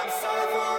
Ya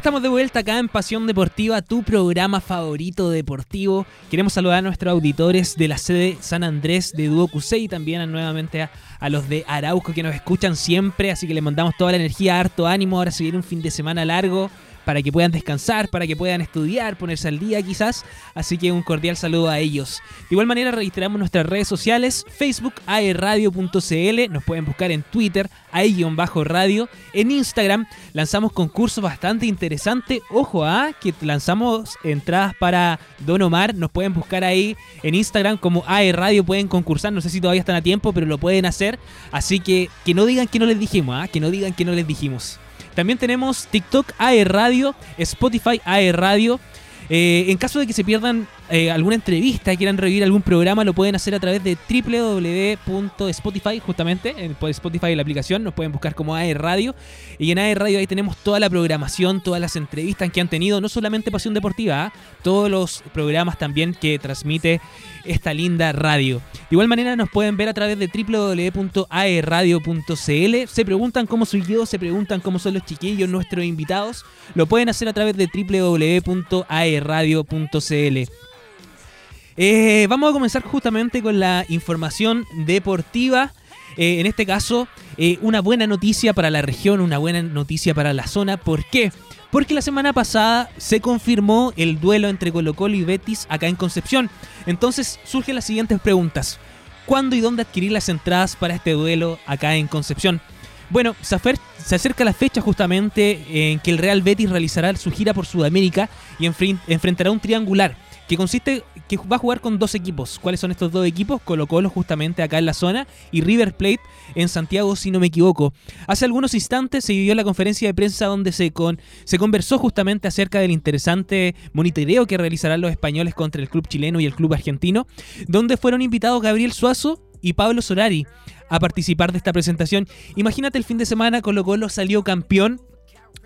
estamos de vuelta acá en Pasión Deportiva, tu programa favorito deportivo. Queremos saludar a nuestros auditores de la sede San Andrés de Duo y también nuevamente a, a, los de Arauco que nos escuchan siempre, así que les mandamos toda la energía, harto ánimo, ahora se viene un fin de semana largo para que puedan descansar, para que puedan estudiar, ponerse al día quizás. Así que un cordial saludo a ellos. De igual manera registramos nuestras redes sociales, Facebook aerradio.cl, nos pueden buscar en Twitter, ae-radio, en Instagram lanzamos concursos bastante interesantes. Ojo a ¿ah? que lanzamos entradas para Don Omar, nos pueden buscar ahí en Instagram como aerradio, pueden concursar, no sé si todavía están a tiempo, pero lo pueden hacer. Así que que no digan que no les dijimos, ¿ah? que no digan que no les dijimos. También tenemos TikTok AE Radio, Spotify AE Radio. Eh, en caso de que se pierdan eh, alguna entrevista, quieran revivir algún programa, lo pueden hacer a través de www.spotify, justamente, en Spotify la aplicación, nos pueden buscar como AE Radio. Y en AE Radio ahí tenemos toda la programación, todas las entrevistas que han tenido, no solamente Pasión Deportiva, ¿ah? todos los programas también que transmite esta linda radio. De igual manera nos pueden ver a través de www.aeradio.cl. Se preguntan cómo soy yo, se preguntan cómo son los chiquillos, nuestros invitados. Lo pueden hacer a través de www.aeradio.cl. Eh, vamos a comenzar justamente con la información deportiva. Eh, en este caso, eh, una buena noticia para la región, una buena noticia para la zona. ¿Por qué? Porque la semana pasada se confirmó el duelo entre Colo Colo y Betis acá en Concepción. Entonces surgen las siguientes preguntas. ¿Cuándo y dónde adquirir las entradas para este duelo acá en Concepción? Bueno, se, acerca la fecha justamente en que el Real Betis realizará su gira por Sudamérica y enfrentará un triangular que consiste que va a jugar con dos equipos. ¿Cuáles son estos dos equipos? Colo Colo justamente acá en la zona y River Plate en Santiago, si no me equivoco. Hace algunos instantes se vivió la conferencia de prensa donde se, con, se conversó justamente acerca del interesante monitoreo que realizarán los españoles contra el club chileno y el club argentino, donde fueron invitados Gabriel Suazo y Pablo Solari a participar de esta presentación. Imagínate el fin de semana Colo Colo salió campeón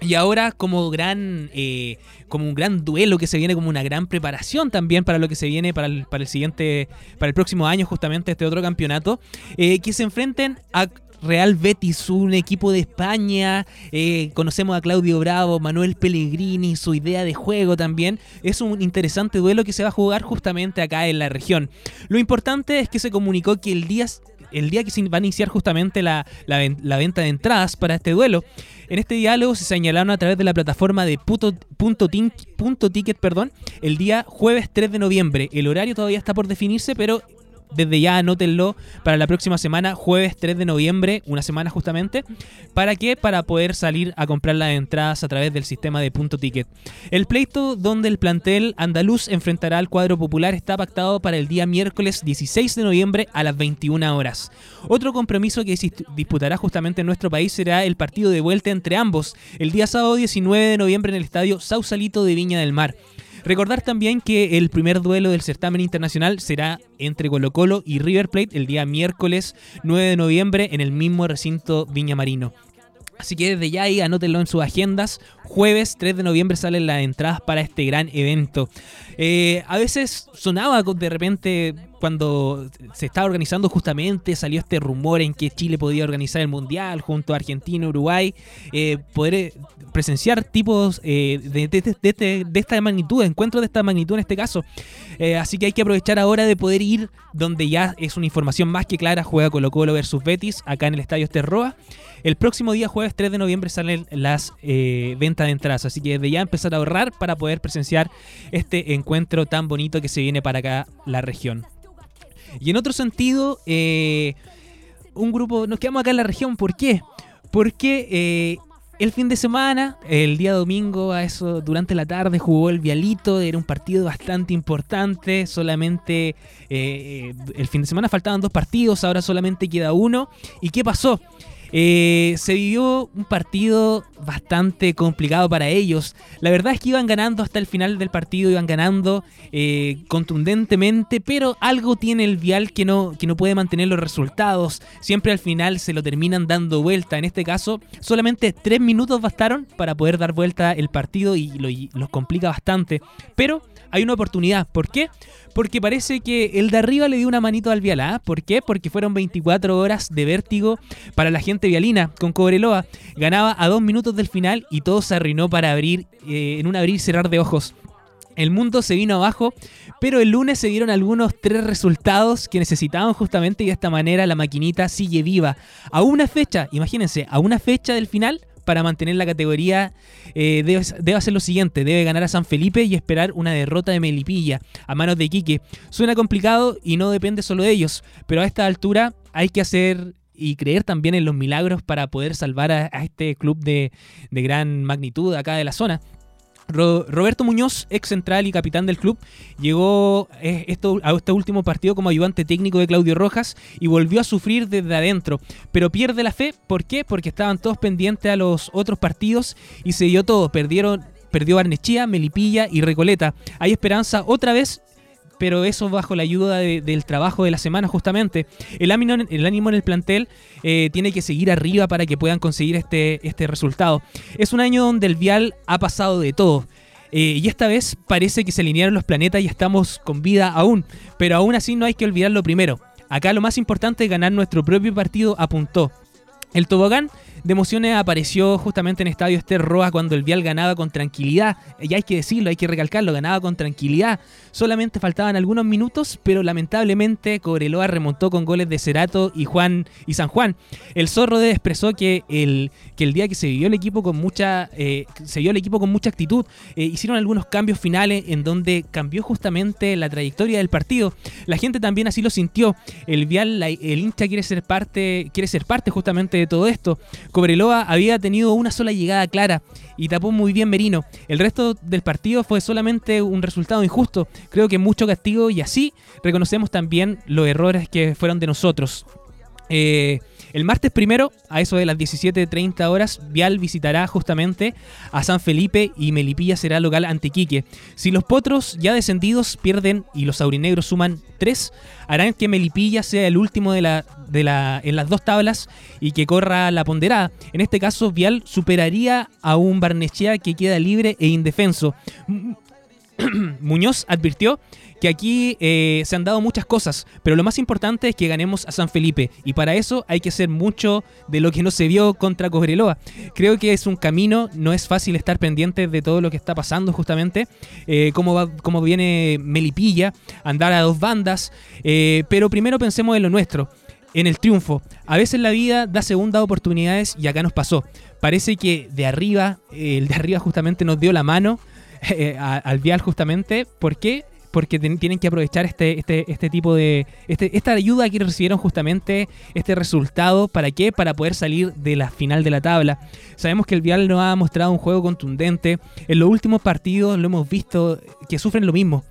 y ahora como gran eh, como un gran duelo que se viene como una gran preparación también para lo que se viene para el, para el siguiente para el próximo año justamente este otro campeonato eh, que se enfrenten a Real Betis, un equipo de España. Eh, conocemos a Claudio Bravo, Manuel Pellegrini, su idea de juego también. Es un interesante duelo que se va a jugar justamente acá en la región. Lo importante es que se comunicó que el día el día que se va a iniciar justamente la, venta de entradas para este duelo. En este diálogo se señalaron a través de la plataforma de punto, ticket perdón, el día jueves 3 de noviembre. El horario todavía está por definirse, pero desde ya anótenlo para la próxima semana, jueves 3 de noviembre, una semana justamente. ¿Para qué? Para poder salir a comprar las entradas a través del sistema de punto ticket. El pleito donde el plantel andaluz enfrentará al cuadro popular está pactado para el día miércoles 16 de noviembre a las 21 horas. Otro compromiso que disputará justamente en nuestro país será el partido de vuelta entre ambos, el día sábado 19 de noviembre en el estadio Sausalito de Viña del Mar. Recordar también que el primer duelo del certamen internacional será entre Colo Colo y River Plate el día miércoles 9 de noviembre en el mismo recinto Viña Marino. Así que desde ya ahí anótenlo en sus agendas. Jueves 3 de noviembre salen las entradas para este gran evento. Eh, a veces sonaba de repente cuando se estaba organizando justamente, salió este rumor en que Chile podía organizar el Mundial junto a Argentina, Uruguay, eh, poder eh, presenciar tipos de, de, esta magnitud, encuentros de esta magnitud en este caso. así que hay que aprovechar ahora de poder ir donde ya es una información más que clara, juega Colo Colo versus Betis, acá en el Estadio Esterroa. El próximo día, jueves 3 de noviembre, salen las eh, ventas de entradas. Así que desde ya empezar a ahorrar para poder presenciar este encuentro tan bonito que se viene para acá, la región. Y en otro sentido, eh, un grupo, nos quedamos acá en la región. ¿Por qué? Porque eh, el fin de semana, el día domingo, a eso durante la tarde jugó el Vialito, era un partido bastante importante, solamente el fin de semana faltaban dos partidos, ahora solamente queda uno. ¿Y qué pasó? Eh, se vivió un partido bastante complicado para ellos. La verdad es que iban ganando hasta el final del partido, iban ganando eh, contundentemente, pero algo tiene el Vial que no, que no puede mantener los resultados. Siempre al final se lo terminan dando vuelta. En este caso, solamente tres minutos bastaron para poder dar vuelta el partido y lo, los complica bastante. Pero hay una oportunidad. ¿Por qué? Porque parece que el de arriba le dio una manito al Vialá. ¿Por qué? Porque fueron 24 horas de vértigo para la gente vialina con Cobreloa. Ganaba a dos minutos del final y todo se arruinó para abrir, eh, en un abrir y cerrar de ojos. El mundo se vino abajo, pero el lunes se dieron algunos tres resultados que necesitaban justamente y de esta manera la maquinita sigue viva. A una fecha, imagínense, a una fecha del final para mantener la categoría eh, debe, hacer lo siguiente, debe ganar a San Felipe y esperar una derrota de Melipilla a manos de Quique. Suena complicado y no depende solo de ellos, pero a esta altura hay que hacer y creer también en los milagros para poder salvar a, este club de, de gran magnitud acá de la zona. Roberto Muñoz, ex central y capitán del club, llegó eh, a este último partido como ayudante técnico de Claudio Rojas y volvió a sufrir desde adentro, pero pierde la fe. ¿Por qué? Porque estaban todos pendientes a los otros partidos y se dio todo. Perdieron, perdió Barnechía, Melipilla y Recoleta. Hay esperanza otra vez pero eso bajo la ayuda del trabajo de la semana justamente. El ánimo, el ánimo en el plantel eh, tiene que seguir arriba para que puedan conseguir este, este resultado. Es un año donde el Vial ha pasado de todo. Eh, y esta vez parece que se alinearon los planetas y estamos con vida aún. Pero aún así no hay que olvidar lo primero. Acá lo más importante es ganar nuestro propio partido, apuntó. El tobogán de emociones apareció justamente en Estadio Ester Roa cuando el Vial ganaba con tranquilidad. Y hay que decirlo, hay que recalcarlo, ganaba con tranquilidad. Solamente faltaban algunos minutos, pero lamentablemente Cobreloa remontó con goles de Cerato y Juan y San Juan. El Zorro de expresó que el, que el día que se vivió el equipo con mucha eh, se vio el equipo con mucha actitud, eh, hicieron algunos cambios finales en donde cambió justamente la trayectoria del partido. La gente también así lo sintió. El Vial, el hincha quiere ser parte, quiere ser parte justamente todo esto. Cobreloa había tenido una sola llegada clara y tapó muy bien Merino. El resto del partido fue solamente un resultado injusto. Creo que mucho castigo y así reconocemos también los errores que fueron de nosotros. Eh, el martes primero, a eso de las 17.30 horas, Vial visitará justamente a San Felipe y Melipilla será local ante Quique. Si los potros ya descendidos pierden y los aurinegros suman 3, harán que Melipilla sea el último de la, de la, en las dos tablas y que corra la ponderada. En este caso, Vial superaría a un Barnechea que queda libre e indefenso. Muñoz advirtió que aquí eh, se han dado muchas cosas, pero lo más importante es que ganemos a San Felipe y para eso hay que hacer mucho de lo que no se vio contra Cobreloa. Creo que es un camino, no es fácil estar pendiente de todo lo que está pasando justamente, eh, cómo, cómo viene Melipilla, andar a dos bandas, eh, pero primero pensemos en lo nuestro en el triunfo. A veces la vida da segundas oportunidades y acá nos pasó. Parece que de arriba, el de arriba justamente nos dio la mano al vial justamente. ¿Por porque tienen que aprovechar este, este, este tipo de. Este, esta ayuda que recibieron justamente, este resultado. ¿Para qué? Para poder salir de la final de la tabla. Sabemos que el Vial no ha mostrado un juego contundente. En los últimos partidos lo hemos visto que sufren lo mismo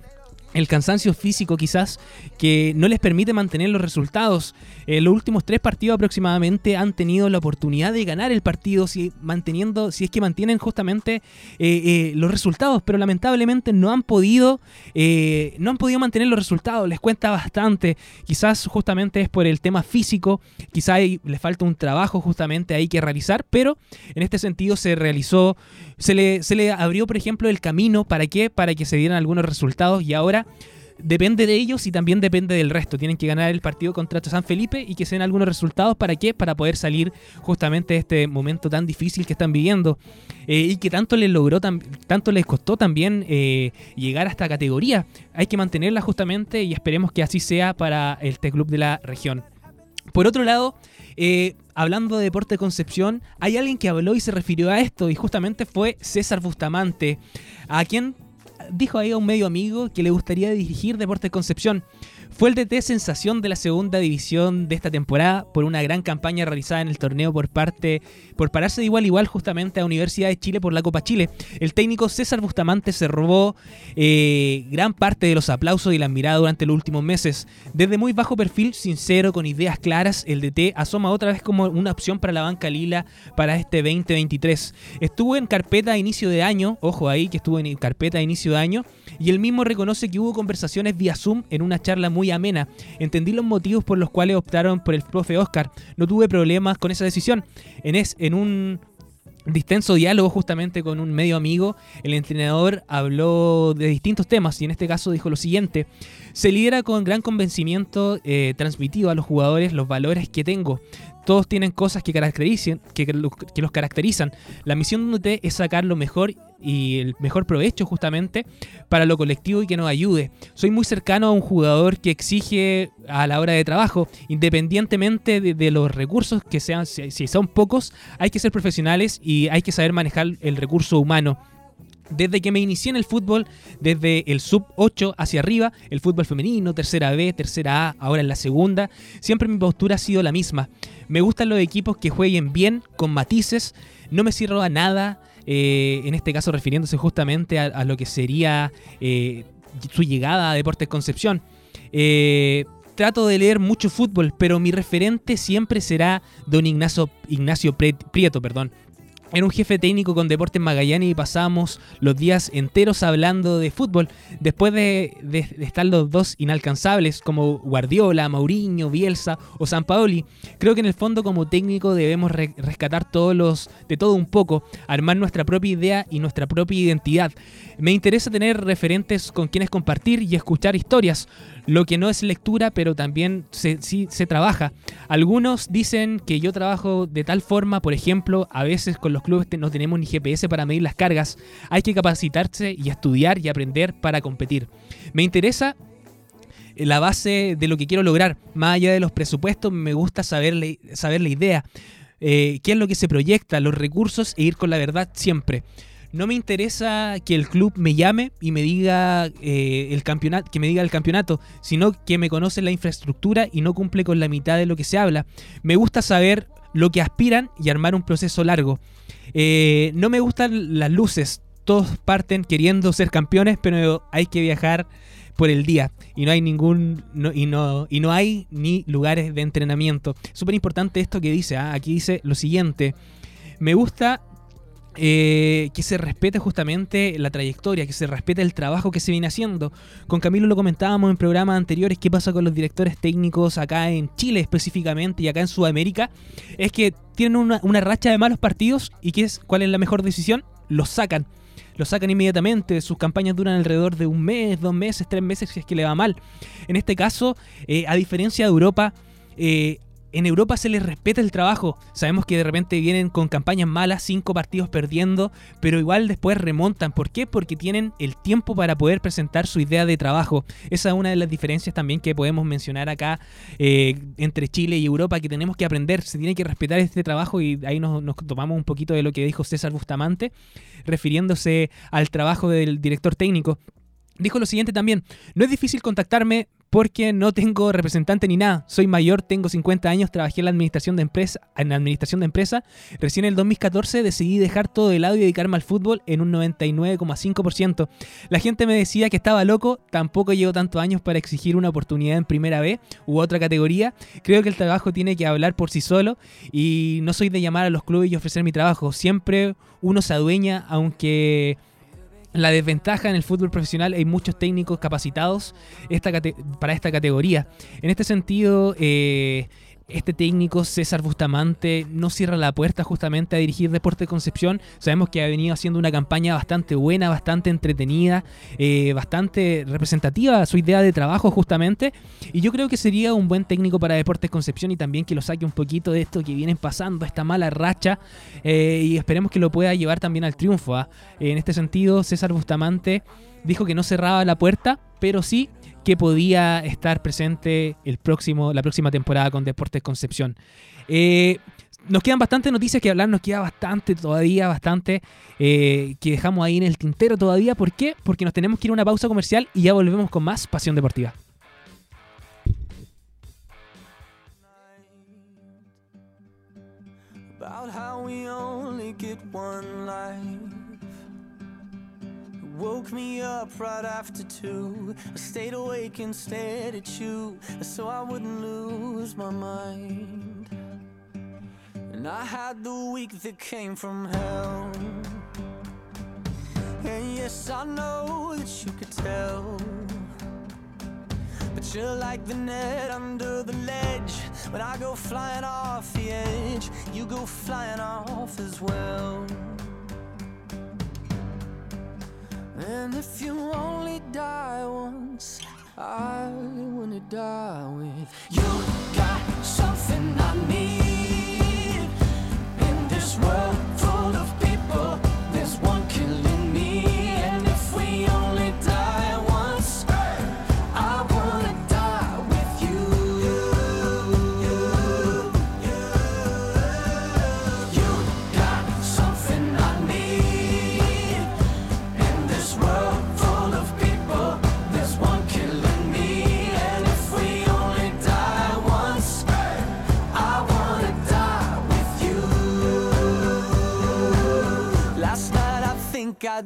el cansancio físico quizás que no les permite mantener los resultados. En los últimos tres partidos aproximadamente han tenido la oportunidad de ganar el partido si manteniendo, si es que mantienen justamente eh, eh, los resultados, pero lamentablemente no han podido, eh, no han podido mantener los resultados. Les cuenta bastante. Quizás justamente es por el tema físico, quizás les falta un trabajo justamente ahí que realizar, pero en este sentido se realizó, se le, se le abrió por ejemplo el camino para qué, para que se dieran algunos resultados y ahora depende de ellos y también depende del resto. Tienen que ganar el partido contra San Felipe y que se den algunos resultados. ¿Para qué? Para poder salir justamente de este momento tan difícil que están viviendo eh, y que tanto les logró, tanto les costó también eh, llegar a esta categoría. Hay que mantenerla justamente y esperemos que así sea para este club de la región. Por otro lado, eh, hablando de Deporte Concepción, hay alguien que habló y se refirió a esto y justamente fue César Bustamante, a quien dijo ahí a un medio amigo que le gustaría dirigir Deportes Concepción. Fue el DT sensación de la segunda división de esta temporada por una gran campaña realizada en el torneo por parte por pararse de igual igual justamente a Universidad de Chile por la Copa Chile. El técnico César Bustamante se robó eh, gran parte de los aplausos y la mirada durante los últimos meses. Desde muy bajo perfil, sincero, con ideas claras, el DT asoma otra vez como una opción para la banca lila para este 2023. Estuvo en carpeta a inicio de año, ojo ahí que estuvo en carpeta a inicio de año, y él mismo reconoce que hubo conversaciones vía Zoom en una charla muy amena. Entendí los motivos por los cuales optaron por el profe Oscar. No tuve problemas con esa decisión. En, es, en un distenso diálogo justamente con un medio amigo, el entrenador habló de distintos temas y en este caso dijo lo siguiente, se lidera con gran convencimiento eh, transmitido a los jugadores los valores que tengo, todos tienen cosas que, caractericen, que, los caracterizan. La misión de UT es sacar lo mejor y el mejor provecho justamente para lo colectivo y que nos ayude. Soy muy cercano a un jugador que exige a la hora de trabajo, independientemente de, los recursos que sean, si son pocos, hay que ser profesionales y hay que saber manejar el recurso humano. Desde que me inicié en el fútbol, desde el sub 8 hacia arriba, el fútbol femenino, tercera B, tercera A, ahora en la segunda, siempre mi postura ha sido la misma. Me gustan los equipos que jueguen bien, con matices, no me cierro a nada, eh, en este caso refiriéndose justamente a, lo que sería eh, su llegada a Deportes Concepción. Eh, trato de leer mucho fútbol, pero mi referente siempre será don Ignacio, Ignacio Prieto, perdón era un jefe técnico con Deportes Magallanes y pasamos los días enteros hablando de fútbol. Después de, estar los dos inalcanzables como Guardiola, Mauriño, Bielsa o San Paoli, creo que en el fondo como técnico debemos rescatar todos los, de todo un poco, armar nuestra propia idea y nuestra propia identidad. Me interesa tener referentes con quienes compartir y escuchar historias, lo que no es lectura, pero también se, sí, se trabaja. Algunos dicen que yo trabajo de tal forma, por ejemplo, a veces con los clubes no tenemos ni GPS para medir las cargas, hay que capacitarse y estudiar y aprender para competir. Me interesa la base de lo que quiero lograr, más allá de los presupuestos, me gusta saber, saber la idea, eh, qué es lo que se proyecta, los recursos e ir con la verdad siempre. No me interesa que el club me llame y me diga eh, el campeonato, que me diga el campeonato, sino que me conoce la infraestructura y no cumple con la mitad de lo que se habla. Me gusta saber lo que aspiran y armar un proceso largo. Eh, no me gustan las luces. Todos parten queriendo ser campeones, pero hay que viajar por el día y no hay ningún y no y no hay ni lugares de entrenamiento. Súper importante esto que dice. ¿ah? Aquí dice lo siguiente. Me gusta eh, que se respete justamente la trayectoria, que se respete el trabajo que se viene haciendo. Con Camilo lo comentábamos en programas anteriores, qué pasa con los directores técnicos acá en Chile específicamente y acá en Sudamérica, es que tienen una, racha de malos partidos y ¿qué es, cuál es la mejor decisión? Los sacan. Los sacan inmediatamente, sus campañas duran alrededor de un mes, dos meses, tres meses si es que le va mal. En este caso, eh, a diferencia de Europa, eh, en Europa se les respeta el trabajo. Sabemos que de repente vienen con campañas malas, cinco partidos perdiendo, pero igual después remontan. ¿Por qué? Porque tienen el tiempo para poder presentar su idea de trabajo. Esa es una de las diferencias también que podemos mencionar acá eh, entre Chile y Europa, que tenemos que aprender. Se tiene que respetar este trabajo y ahí nos, nos tomamos un poquito de lo que dijo César Bustamante, refiriéndose al trabajo del director técnico. Dijo lo siguiente también, no es difícil contactarme porque no tengo representante ni nada. Soy mayor, tengo 50 años, trabajé en la administración de empresa, en la administración de empresa. Recién en el 2014 decidí dejar todo de lado y dedicarme al fútbol en un 99,5%. La gente me decía que estaba loco, tampoco llevo tantos años para exigir una oportunidad en primera B u otra categoría. Creo que el trabajo tiene que hablar por sí solo y no soy de llamar a los clubes y ofrecer mi trabajo. Siempre uno se adueña, aunque la desventaja en el fútbol profesional hay muchos técnicos capacitados para esta categoría. En este sentido, eh, este técnico, César Bustamante, no cierra la puerta justamente a dirigir Deporte Concepción. Sabemos que ha venido haciendo una campaña bastante buena, bastante entretenida, eh, bastante representativa su idea de trabajo justamente. Y yo creo que sería un buen técnico para Deportes Concepción y también que lo saque un poquito de esto que vienen pasando, esta mala racha. Eh, y esperemos que lo pueda llevar también al triunfo. ¿ah? En este sentido, César Bustamante dijo que no cerraba la puerta, pero sí que podía estar presente el próximo, la próxima temporada con Deportes Concepción. Eh, nos quedan bastantes noticias que hablar, nos queda bastante todavía, bastante eh, que dejamos ahí en el tintero todavía. ¿Por qué? Porque nos tenemos que ir a una pausa comercial y ya volvemos con más Pasión Deportiva. Woke me up right after two. I stayed awake and instead at you, so I wouldn't lose my mind. And I had the week that came from hell. And yes, I know that you could tell. But you're like the net under the ledge. When I go flying off the edge, you go flying off as well. And if you only die once, I wanna die with you. Got something I need in this world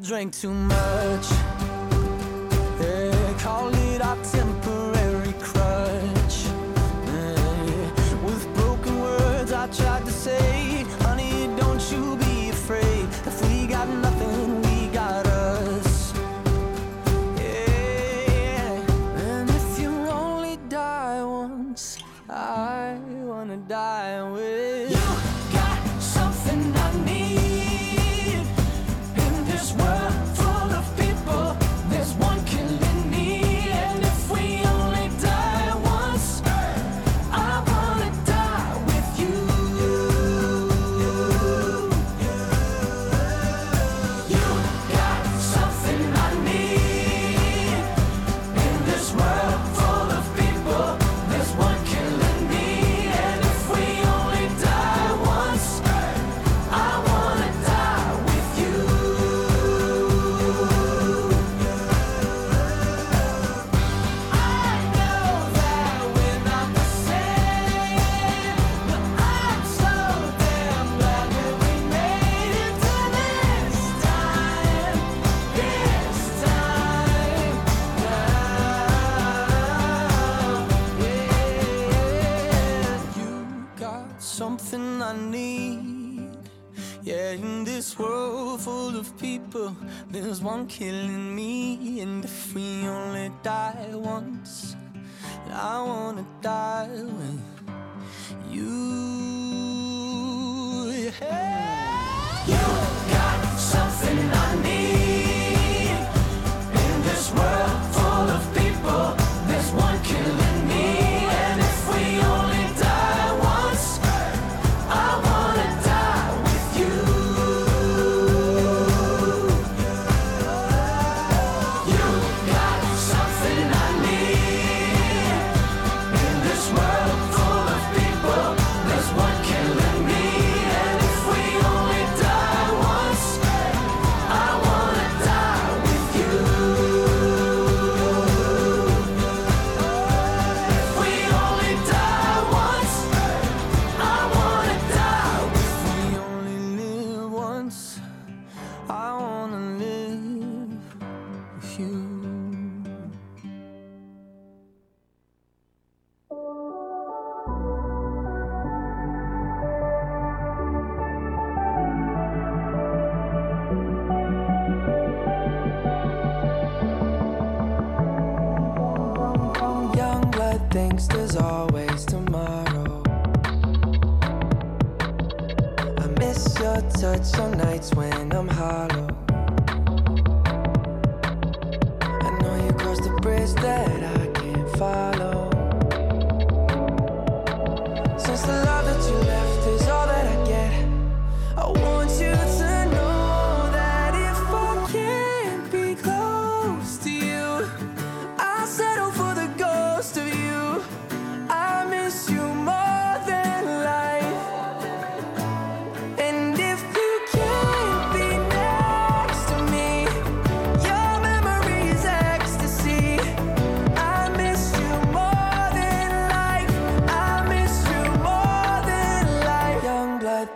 Drank too much. kill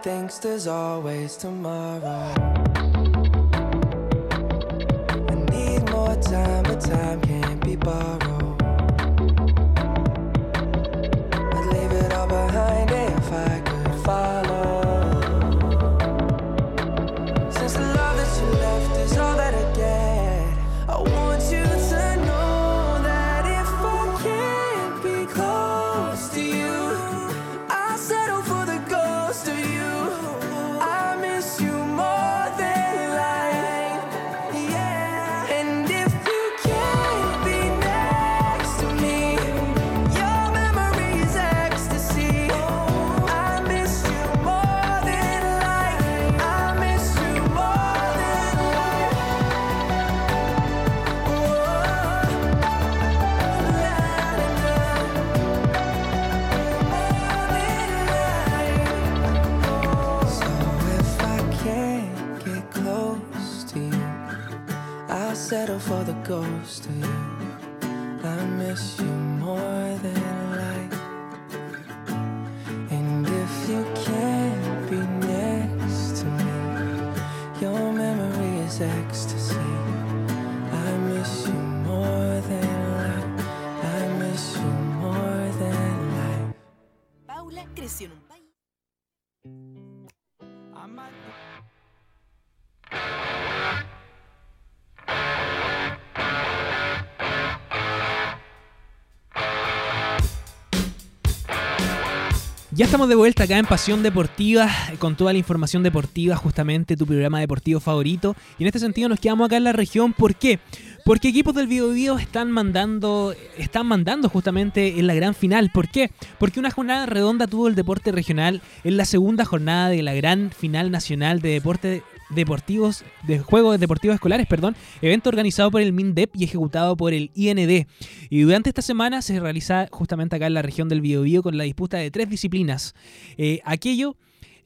thinks there's always tomorrow. I need more time, but time can't be borrowed. Ya estamos de vuelta acá en Pasión Deportiva con toda la información deportiva, justamente tu programa deportivo favorito. Y en este sentido nos quedamos acá en la región. ¿Por qué? Porque equipos del Biobío están mandando, están mandando justamente en la gran final. ¿Por qué? Porque una jornada redonda tuvo el deporte regional en la segunda jornada de la gran final nacional de deporte deportivos, de juegos deportivos escolares, perdón, evento organizado por el MINDEP y ejecutado por el IND. Y durante esta semana se realiza justamente acá en la región del Biobío con la disputa de tres disciplinas. Eh, aquello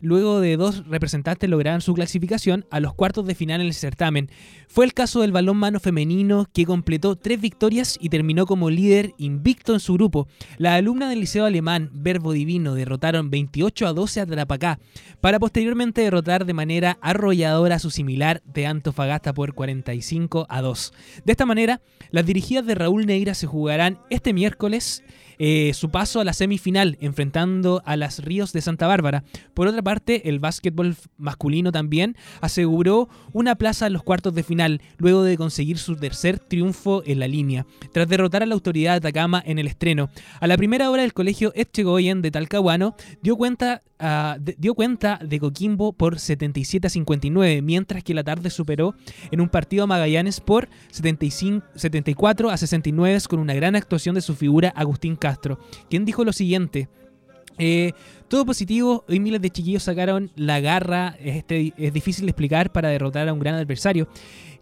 luego de dos representantes lograran su clasificación a los cuartos de final en el certamen. Fue el caso del balón mano femenino que completó tres victorias y terminó como líder invicto en su grupo. Las alumnas del Liceo Alemán Verbo Divino derrotaron 28 a 12 a Tarapacá para posteriormente derrotar de manera arrolladora a su similar de Antofagasta por 45 a 2. De esta manera, las dirigidas de Raúl Neira se jugarán este miércoles eh, su paso a la semifinal, enfrentando a las Ríos de Santa Bárbara. Por otra parte, el básquetbol masculino también aseguró una plaza en los cuartos de final, luego de conseguir su tercer triunfo en la línea, tras derrotar a la autoridad de Atacama en el estreno. A la primera hora, el colegio Etchegoyen de Talcahuano dio cuenta ah, de- dio cuenta de Coquimbo por 77 a 59, mientras que la tarde superó en un partido a Magallanes por 75, 74 a 69 con una gran actuación de su figura Agustín Castro, quien dijo lo siguiente. eh, todo positivo, hoy miles de chiquillos sacaron la garra, este, es difícil de explicar para derrotar a un gran adversario.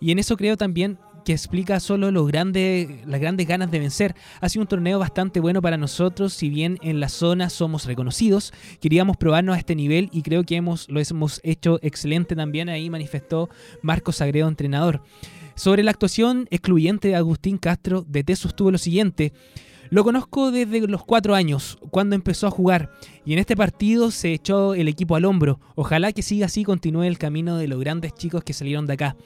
Y en eso creo también que explica solo los grandes, las grandes ganas de vencer. Ha sido un torneo bastante bueno para nosotros, si bien en la zona somos reconocidos, queríamos probarnos a este nivel y creo que hemos, lo hemos hecho excelente también, ahí manifestó Marcos Sagredo, entrenador. Sobre la actuación excluyente de Agustín Castro, DT sostuvo lo siguiente. Lo conozco desde los cuatro años, cuando empezó a jugar, y en este partido se echó el equipo al hombro. Ojalá que siga así y continúe el camino de los grandes chicos que salieron de acá.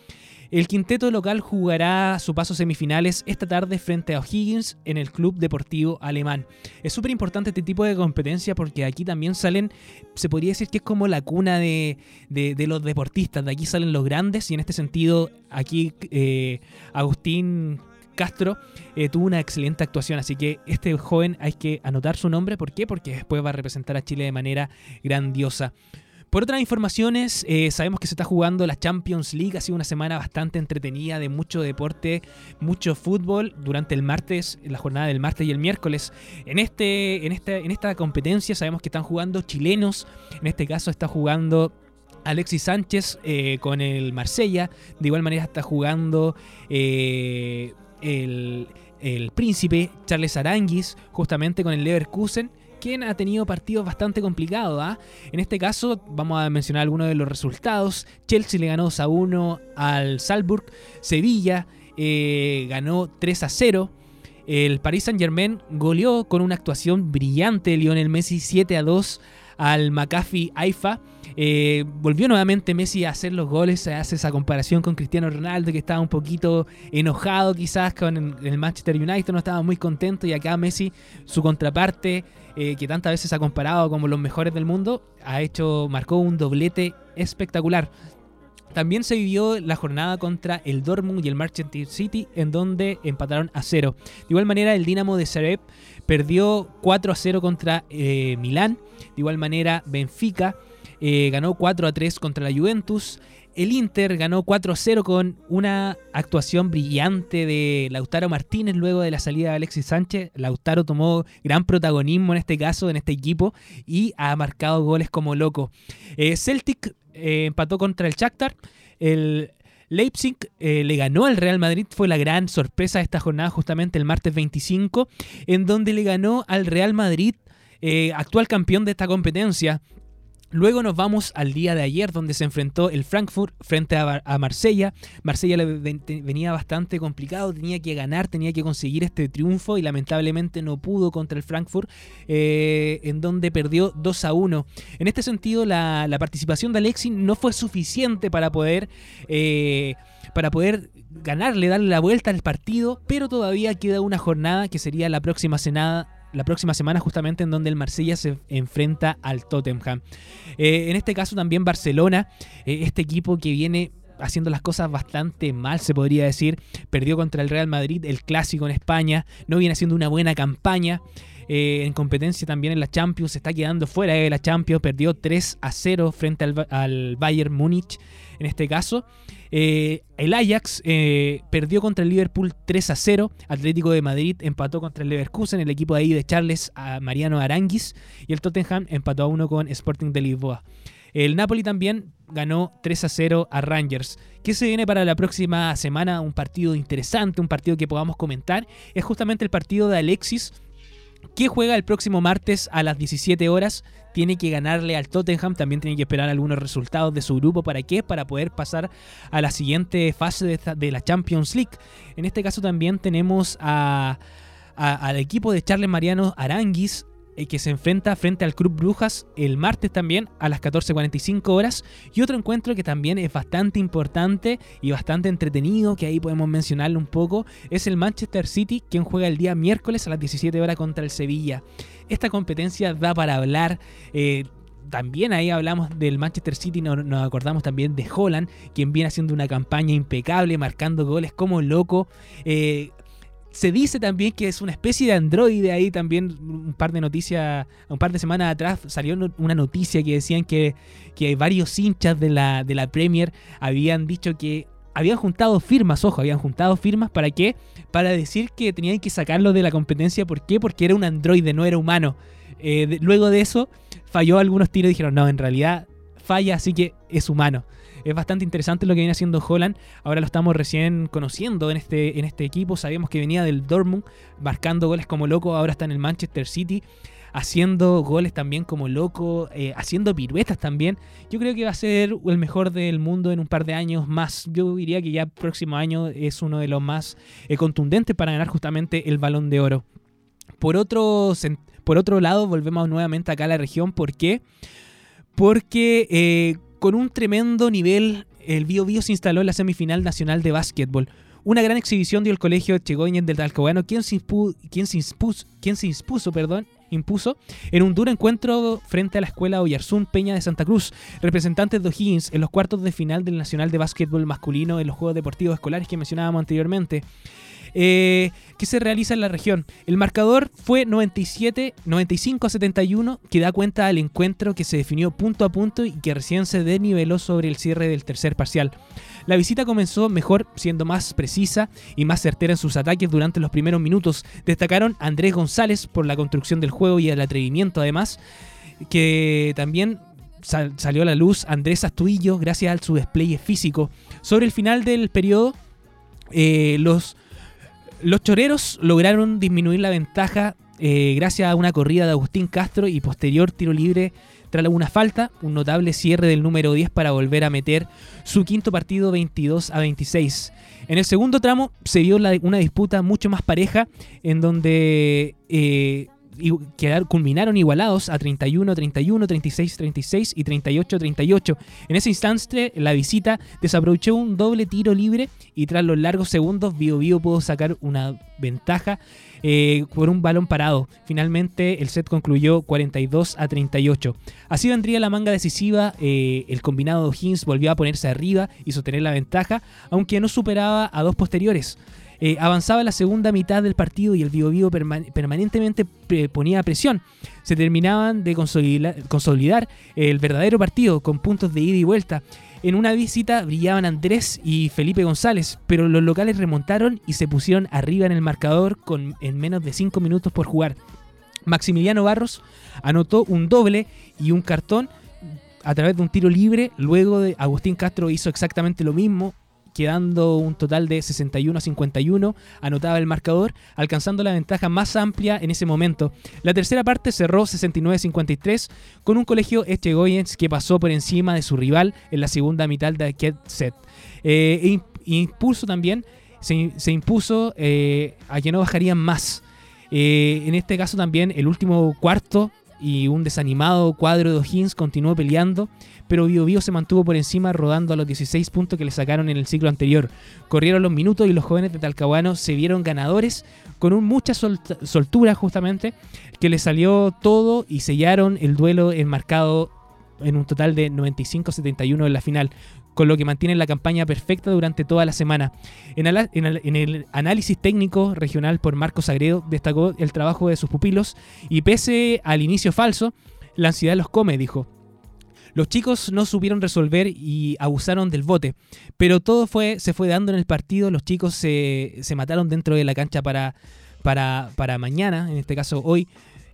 El quinteto local jugará su paso semifinales esta tarde frente a O'Higgins en el Club Deportivo Alemán. Es súper importante este tipo de competencia porque aquí también salen, se podría decir que es como la cuna de, de- de los deportistas, de aquí salen los grandes y en este sentido aquí eh, Agustín Castro eh, tuvo una excelente actuación, así que este joven hay que anotar su nombre, ¿por qué? Porque después va a representar a Chile de manera grandiosa. Por otras informaciones, eh, sabemos que se está jugando la Champions League. Ha sido una semana bastante entretenida de mucho deporte, mucho fútbol durante el martes, la jornada del martes y el miércoles. En, este, en, este, en esta competencia sabemos que están jugando chilenos. En este caso está jugando Alexis Sánchez eh, con el Marsella. De igual manera está jugando eh, el, príncipe Charles Aranguis justamente con el Leverkusen quien ha tenido partidos bastante complicados. ¿ah? En este caso, vamos a mencionar algunos de los resultados. Chelsea le ganó 2 a 1 al Salzburg. Sevilla eh, ganó 3 a 0. El Paris Saint Germain goleó con una actuación brillante Lionel Messi 7 a 2 al Maccabi Haifa. Eh, volvió nuevamente Messi a hacer los goles, se hace esa comparación con Cristiano Ronaldo que estaba un poquito enojado quizás con el Manchester United, no estaba muy contento y acá Messi, su contraparte, eh, que tantas veces ha comparado como los mejores del mundo, ha hecho, marcó un doblete espectacular. También se vivió la jornada contra el Dortmund y el Manchester City, en donde empataron a cero. De igual manera, el Dinamo de Zagreb perdió 4 a 0 contra eh, Milán. De igual manera, Benfica eh, ganó 4 a 3 contra la Juventus. El Inter ganó 4 a 0 con una actuación brillante de Lautaro Martínez luego de la salida de Alexis Sánchez. Lautaro tomó gran protagonismo en este caso, en este equipo, y ha marcado goles como loco. Eh, Celtic empató contra el Shakhtar. El Leipzig eh, le ganó al Real Madrid, fue la gran sorpresa de esta jornada justamente el martes 25, en donde le ganó al Real Madrid, eh, actual campeón de esta competencia. Luego nos vamos al día de ayer donde se enfrentó el Frankfurt frente a, Marsella. Marsella venía bastante complicado, tenía que ganar, tenía que conseguir este triunfo y lamentablemente no pudo contra el Frankfurt, eh, en donde perdió 2 a 1. En este sentido, la, participación de Alexis no fue suficiente para poder, eh, para poder ganarle, darle la vuelta al partido, pero todavía queda una jornada que sería la próxima senada la próxima semana justamente en donde el Marsella se enfrenta al Tottenham. Eh, en este caso también Barcelona, eh, este equipo que viene haciendo las cosas bastante mal, se podría decir. Perdió contra el Real Madrid, el clásico en España. No viene haciendo una buena campaña. Eh, en competencia también en la Champions, se está quedando fuera de la Champions. Perdió 3 a 0 frente al, al Bayern Múnich en este caso. Eh, el Ajax eh, perdió contra el Liverpool 3 a 0. Atlético de Madrid empató contra el Leverkusen, el equipo de ahí de Charles Mariano Aranguis. Y el Tottenham empató a 1 con Sporting de Lisboa. El Napoli también ganó 3 a 0 a Rangers. ¿Qué se viene para la próxima semana? Un partido interesante, un partido que podamos comentar. Es justamente el partido de Alexis que juega el próximo martes a las 17 horas. Tiene que ganarle al Tottenham, también tiene que esperar algunos resultados de su grupo. ¿Para qué? Para poder pasar a la siguiente fase de, la Champions League. En este caso también tenemos al equipo de Charles Mariano Aranguis, que se enfrenta frente al Club Brujas el martes también a las 14.45 horas. Y otro encuentro que también es bastante importante y bastante entretenido, que ahí podemos mencionarlo un poco, es el Manchester City, quien juega el día miércoles a las 17 horas contra el Sevilla. Esta competencia da para hablar. eh, también ahí hablamos del Manchester City, no- nos, acordamos también de Holland, quien viene haciendo una campaña impecable, marcando goles como loco. Eh, se dice también que es una especie de androide ahí también un par de noticias, un par de semanas atrás salió una noticia que decían que, que varios hinchas de la, de la Premier habían dicho que habían juntado firmas, ojo, habían juntado firmas para qué? Para decir que tenían que sacarlo de la competencia, ¿por qué? Porque era un androide, no era humano. Eh, luego de eso falló algunos tiros y dijeron, no, en realidad falla, así que es humano. Es bastante interesante lo que viene haciendo Holland. Ahora lo estamos recién conociendo en este, en este equipo. Sabíamos que venía del Dortmund, marcando goles como loco. Ahora está en el Manchester City, haciendo goles también como loco, eh, haciendo piruetas también. Yo creo que va a ser el mejor del mundo en un par de años más. Yo diría que ya el próximo año es uno de los más eh, contundentes para ganar justamente el balón de oro. Por otro, por otro lado, volvemos nuevamente acá a la región. ¿Por qué? Porque eh, con un tremendo nivel, el Bio Bio se instaló en la semifinal nacional de básquetbol. Una gran exhibición dio el colegio Chegoyen del Talcahuano, quien se, impu- quien se impuso, quien se impuso, perdón, impuso en un duro encuentro frente a la escuela Oyarzún Peña de Santa Cruz, representantes de O'Higgins en los cuartos de final del Nacional de Básquetbol Masculino en los Juegos Deportivos Escolares que mencionábamos anteriormente. Eh, que se realiza en la región. El marcador fue 97, 95 a 71, que da cuenta al encuentro que se definió punto a punto y que recién se desniveló sobre el cierre del tercer parcial. La visita comenzó mejor, siendo más precisa y más certera en sus ataques durante los primeros minutos. Destacaron Andrés González por la construcción del juego y el atrevimiento, además, que también sal- salió a la luz Andrés Astudillo gracias a su despliegue físico. Sobre el final del periodo, eh, los, los choreros lograron disminuir la ventaja eh, gracias a una corrida de Agustín Castro y posterior tiro libre tras una falta, un notable cierre del número 10 para volver a meter su quinto partido 22 a 26. En el segundo tramo se vio una disputa mucho más pareja en donde eh, quedar- culminaron igualados a 31, 31, 36, 36 y 38, 38. En ese instante la visita desaprovechó un doble tiro libre y tras los largos segundos Bio Bio pudo sacar una ventaja eh, por un balón parado. Finalmente el set concluyó 42 a 38. Así vendría la manga decisiva, eh, el combinado de O'Higgins volvió a ponerse arriba y sostener la ventaja, aunque no superaba a dos posteriores. Eh, avanzaba la segunda mitad del partido y el Bio perma- permanentemente pre- ponía presión. Se terminaban de consolida- consolidar el verdadero partido con puntos de ida y vuelta. En una visita brillaban Andrés y Felipe González, pero los locales remontaron y se pusieron arriba en el marcador con, en menos de 5 minutos por jugar. Maximiliano Barros anotó un doble y un cartón a través de un tiro libre. Luego de Agustín Castro hizo exactamente lo mismo, quedando un total de 61 a 51. Anotaba el marcador, alcanzando la ventaja más amplia en ese momento. La tercera parte cerró 69 a 53 con un colegio Echegoyens que pasó por encima de su rival en la segunda mitad de aquel set. Eh, e imp- impulso también se, se impuso eh, a que no bajarían más. Eh, en este caso también el último cuarto y un desanimado cuadro de O'Higgins continuó peleando, pero Bio se mantuvo por encima rodando a los 16 puntos que le sacaron en el ciclo anterior. Corrieron los minutos y los jóvenes de Talcahuano se vieron ganadores con mucha soltura justamente, que les salió todo y sellaron el duelo enmarcado en un total de 95-71 en la final, con lo que mantienen la campaña perfecta durante toda la semana. En, el, análisis técnico regional por Marcos Agredo destacó el trabajo de sus pupilos y pese al inicio falso, la ansiedad los come, dijo. Los chicos no supieron resolver y abusaron del bote, pero todo fue, se fue dando en el partido, los chicos se, se mataron dentro de la cancha para, para, para mañana, en este caso hoy.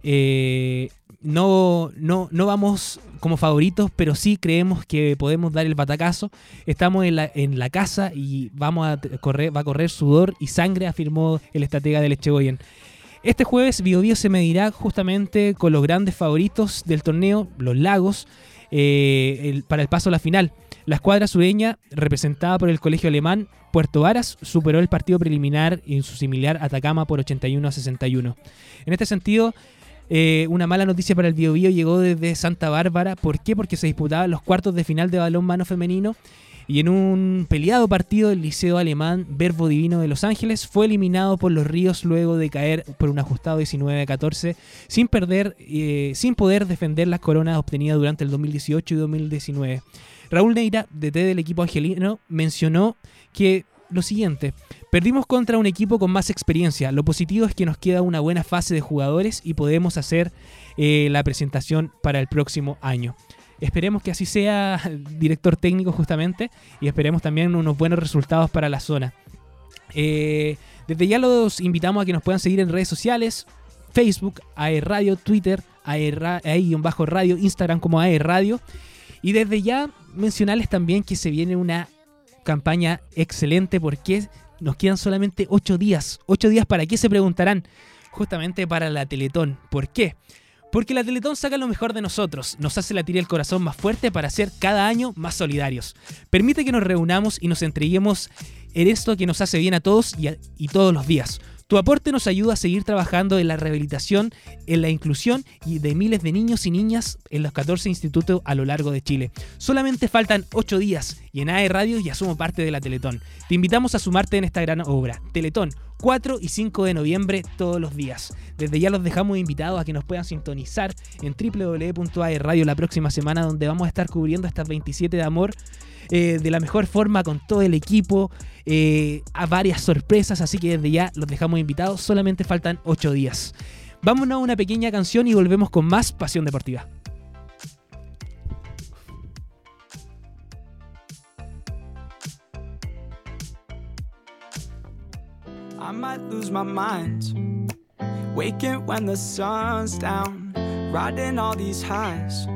Eh, no, no, no vamos como favoritos, pero sí creemos que podemos dar el batacazo. Estamos en la, en la casa y vamos a correr, va a correr sudor y sangre, afirmó el estratega del Echegoyen. Este jueves Biobío se medirá justamente con los grandes favoritos del torneo, los Lagos, eh, para el paso a la final. La escuadra sureña, representada por el colegio alemán Puerto Varas, superó el partido preliminar en su similar Atacama por 81 a 61. En este sentido, eh, una mala noticia para el Biobío llegó desde Santa Bárbara. ¿Por qué? Porque se disputaban los cuartos de final de balón mano femenino y en un peleado partido el Liceo Alemán Verbo Divino de Los Ángeles fue eliminado por los Ríos luego de caer por un ajustado 19 a 14 sin perder, eh, sin poder defender las coronas obtenidas durante el 2018 y 2019. Raúl Neira, DT del equipo angelino, mencionó que lo siguiente, perdimos contra un equipo con más experiencia, lo positivo es que nos queda una buena fase de jugadores y podemos hacer eh, la presentación para el próximo año. Esperemos que así sea, director técnico justamente, y esperemos también unos buenos resultados para la zona. Eh, desde ya los invitamos a que nos puedan seguir en redes sociales, Facebook, AE Radio, Twitter, AE AE-bajo Radio, Instagram como AE Radio. Y desde ya mencionarles también que se viene una campaña excelente porque nos quedan solamente 8 días. 8 días para qué se preguntarán? Justamente para la Teletón. ¿Por qué? Porque la Teletón saca lo mejor de nosotros, nos hace latir el corazón más fuerte para ser cada año más solidarios. Permite que nos reunamos y nos entreguemos en esto que nos hace bien a todos y, a- y todos los días. Tu aporte nos ayuda a seguir trabajando en la rehabilitación, en la inclusión y de miles de niños y niñas en los 14 institutos a lo largo de Chile. Solamente faltan 8 días y en AE Radio ya somos parte de la Teletón. Te invitamos a sumarte en esta gran obra. Teletón, 4 y 5 de noviembre todos los días. Desde ya los dejamos invitados a que nos puedan sintonizar en www.ae Radio la próxima semana donde vamos a estar cubriendo estas 27 de amor eh, de la mejor forma con todo el equipo, eh, a varias sorpresas, así que desde ya los dejamos invitados, solamente faltan 8 días. Vámonos a una pequeña canción y volvemos con más Pasión Deportiva. I might lose my mind. Waking when the sun's down, riding all these highs,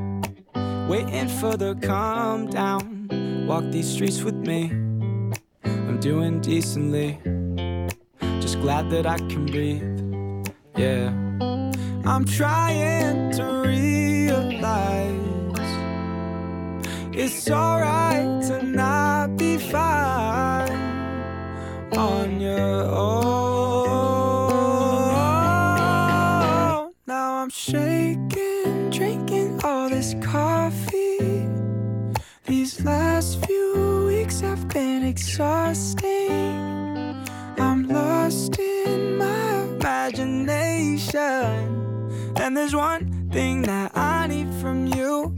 waiting for the calm down. Walk these streets with me. I'm doing decently, just glad that I can breathe. Yeah, I'm trying to realize it's alright to not be fine on your own. Now I'm shaking, drinking all this coffee. These last exhausting. I'm lost in my imagination. And there's one thing that I need from you.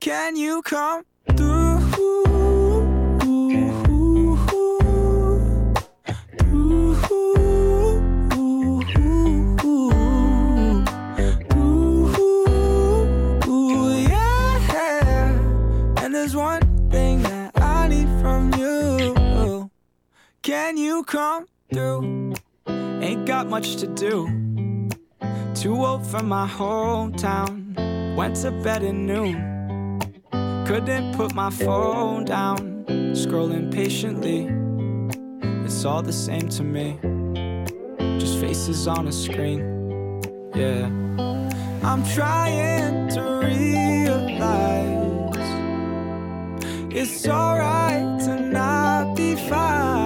Can you come through? Can you come through? Ain't got much to do. Too old for my hometown. Went to bed at noon. Couldn't put my phone down. Scrolling patiently. It's all the same to me. Just faces on a screen. Yeah. I'm trying to realize it's alright to not be fine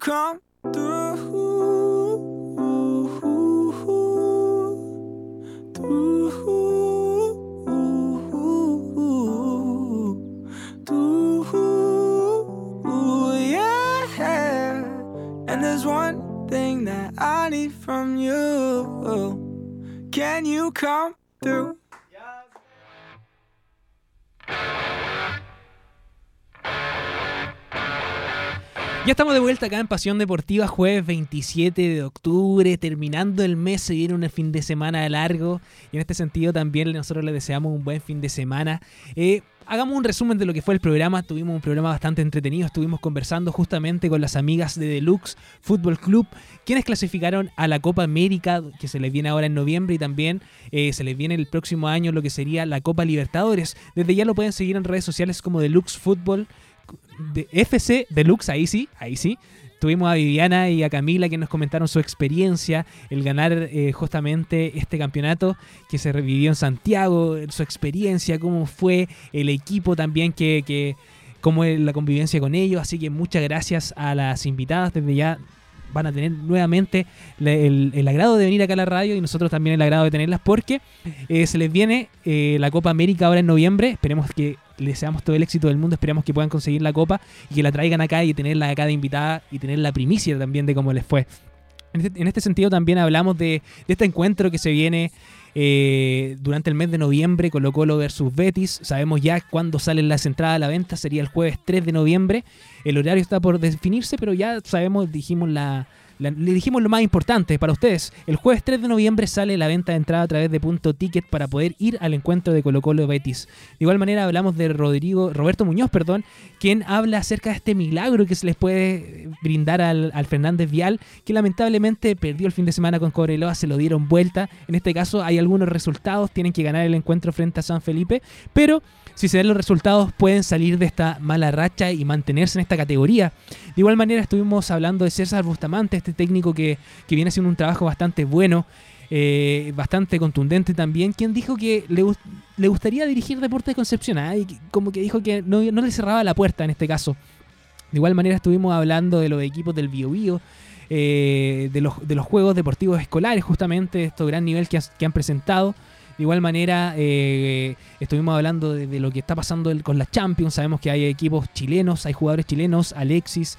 come through. through. And there's one thing that I need from you. Can you come Ya estamos de vuelta acá en Pasión Deportiva, jueves 27 de octubre, terminando el mes, se viene un fin de semana largo y en este sentido también nosotros les deseamos un buen fin de semana. Eh, hagamos un resumen de lo que fue el programa, tuvimos un programa bastante entretenido, estuvimos conversando justamente con las amigas de Deluxe Fútbol Club, quienes clasificaron a la Copa América, que se les viene ahora en noviembre y también eh, se les viene el próximo año lo que sería la Copa Libertadores. Desde ya lo pueden seguir en redes sociales como Deluxe Fútbol de FC Deluxe, ahí sí, ahí sí. Tuvimos a Viviana y a Camila que nos comentaron su experiencia, el ganar eh, justamente este campeonato que se revivió en Santiago, su experiencia, cómo fue el equipo también, que, que cómo es la convivencia con ellos. Así que muchas gracias a las invitadas. Desde ya van a tener nuevamente el agrado de venir acá a la radio y nosotros también el agrado de tenerlas porque eh, se les viene eh, la Copa América ahora en noviembre. Esperemos que les deseamos todo el éxito del mundo. Esperamos que puedan conseguir la Copa y que la traigan acá y tenerla acá de invitada y tener la primicia también de cómo les fue. En este, este sentido también hablamos de, este encuentro que se viene eh, durante el mes de noviembre, Colo Colo versus Betis. Sabemos ya cuándo salen las entradas a la venta, sería el jueves 3 de noviembre. El horario está por definirse, pero ya sabemos, dijimos la, le dijimos lo más importante para ustedes. El jueves 3 de noviembre sale la venta de entrada a través de punto ticket para poder ir al encuentro de Colo Colo Betis. De igual manera hablamos de Rodrigo, Roberto Muñoz, perdón, quien habla acerca de este milagro que se les puede brindar al, al Fernández Vial, que lamentablemente perdió el fin de semana con Cobreloa, se lo dieron vuelta. En este caso hay algunos resultados, tienen que ganar el encuentro frente a San Felipe, pero si se dan los resultados pueden salir de esta mala racha y mantenerse en esta categoría. De igual manera estuvimos hablando de César Bustamante, este técnico que, que viene haciendo un trabajo bastante bueno, eh, bastante contundente también, quien dijo que le, le gustaría dirigir Deportes de Concepción, ¿ah? y como que dijo que no, le cerraba la puerta en este caso. De igual manera estuvimos hablando de los equipos del Bio Bio, eh, de, los, de los juegos deportivos escolares, justamente, estos gran nivel que, han presentado. De igual manera, eh, estuvimos hablando de, lo que está pasando con la Champions. Sabemos que hay equipos chilenos, hay jugadores chilenos, Alexis,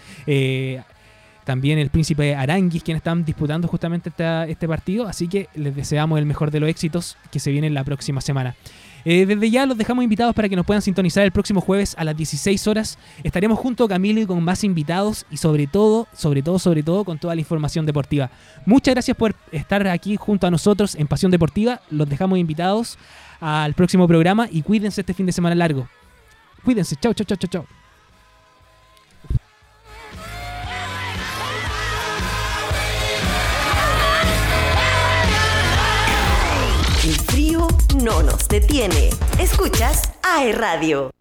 también el príncipe Aranguis, quienes están disputando justamente este partido. Así que les deseamos el mejor de los éxitos que se vienen la próxima semana. Eh, desde ya los dejamos invitados para que nos puedan sintonizar el próximo jueves a las 16 horas. Estaremos junto a Camilo y con más invitados y sobre todo, sobre todo, sobre todo con toda la información deportiva. Muchas gracias por estar aquí junto a nosotros en Pasión Deportiva. Los dejamos invitados al próximo programa y cuídense este fin de semana largo. Cuídense. Chau, chau, chau, chau, chau. no nos detiene. Escuchas AE Radio.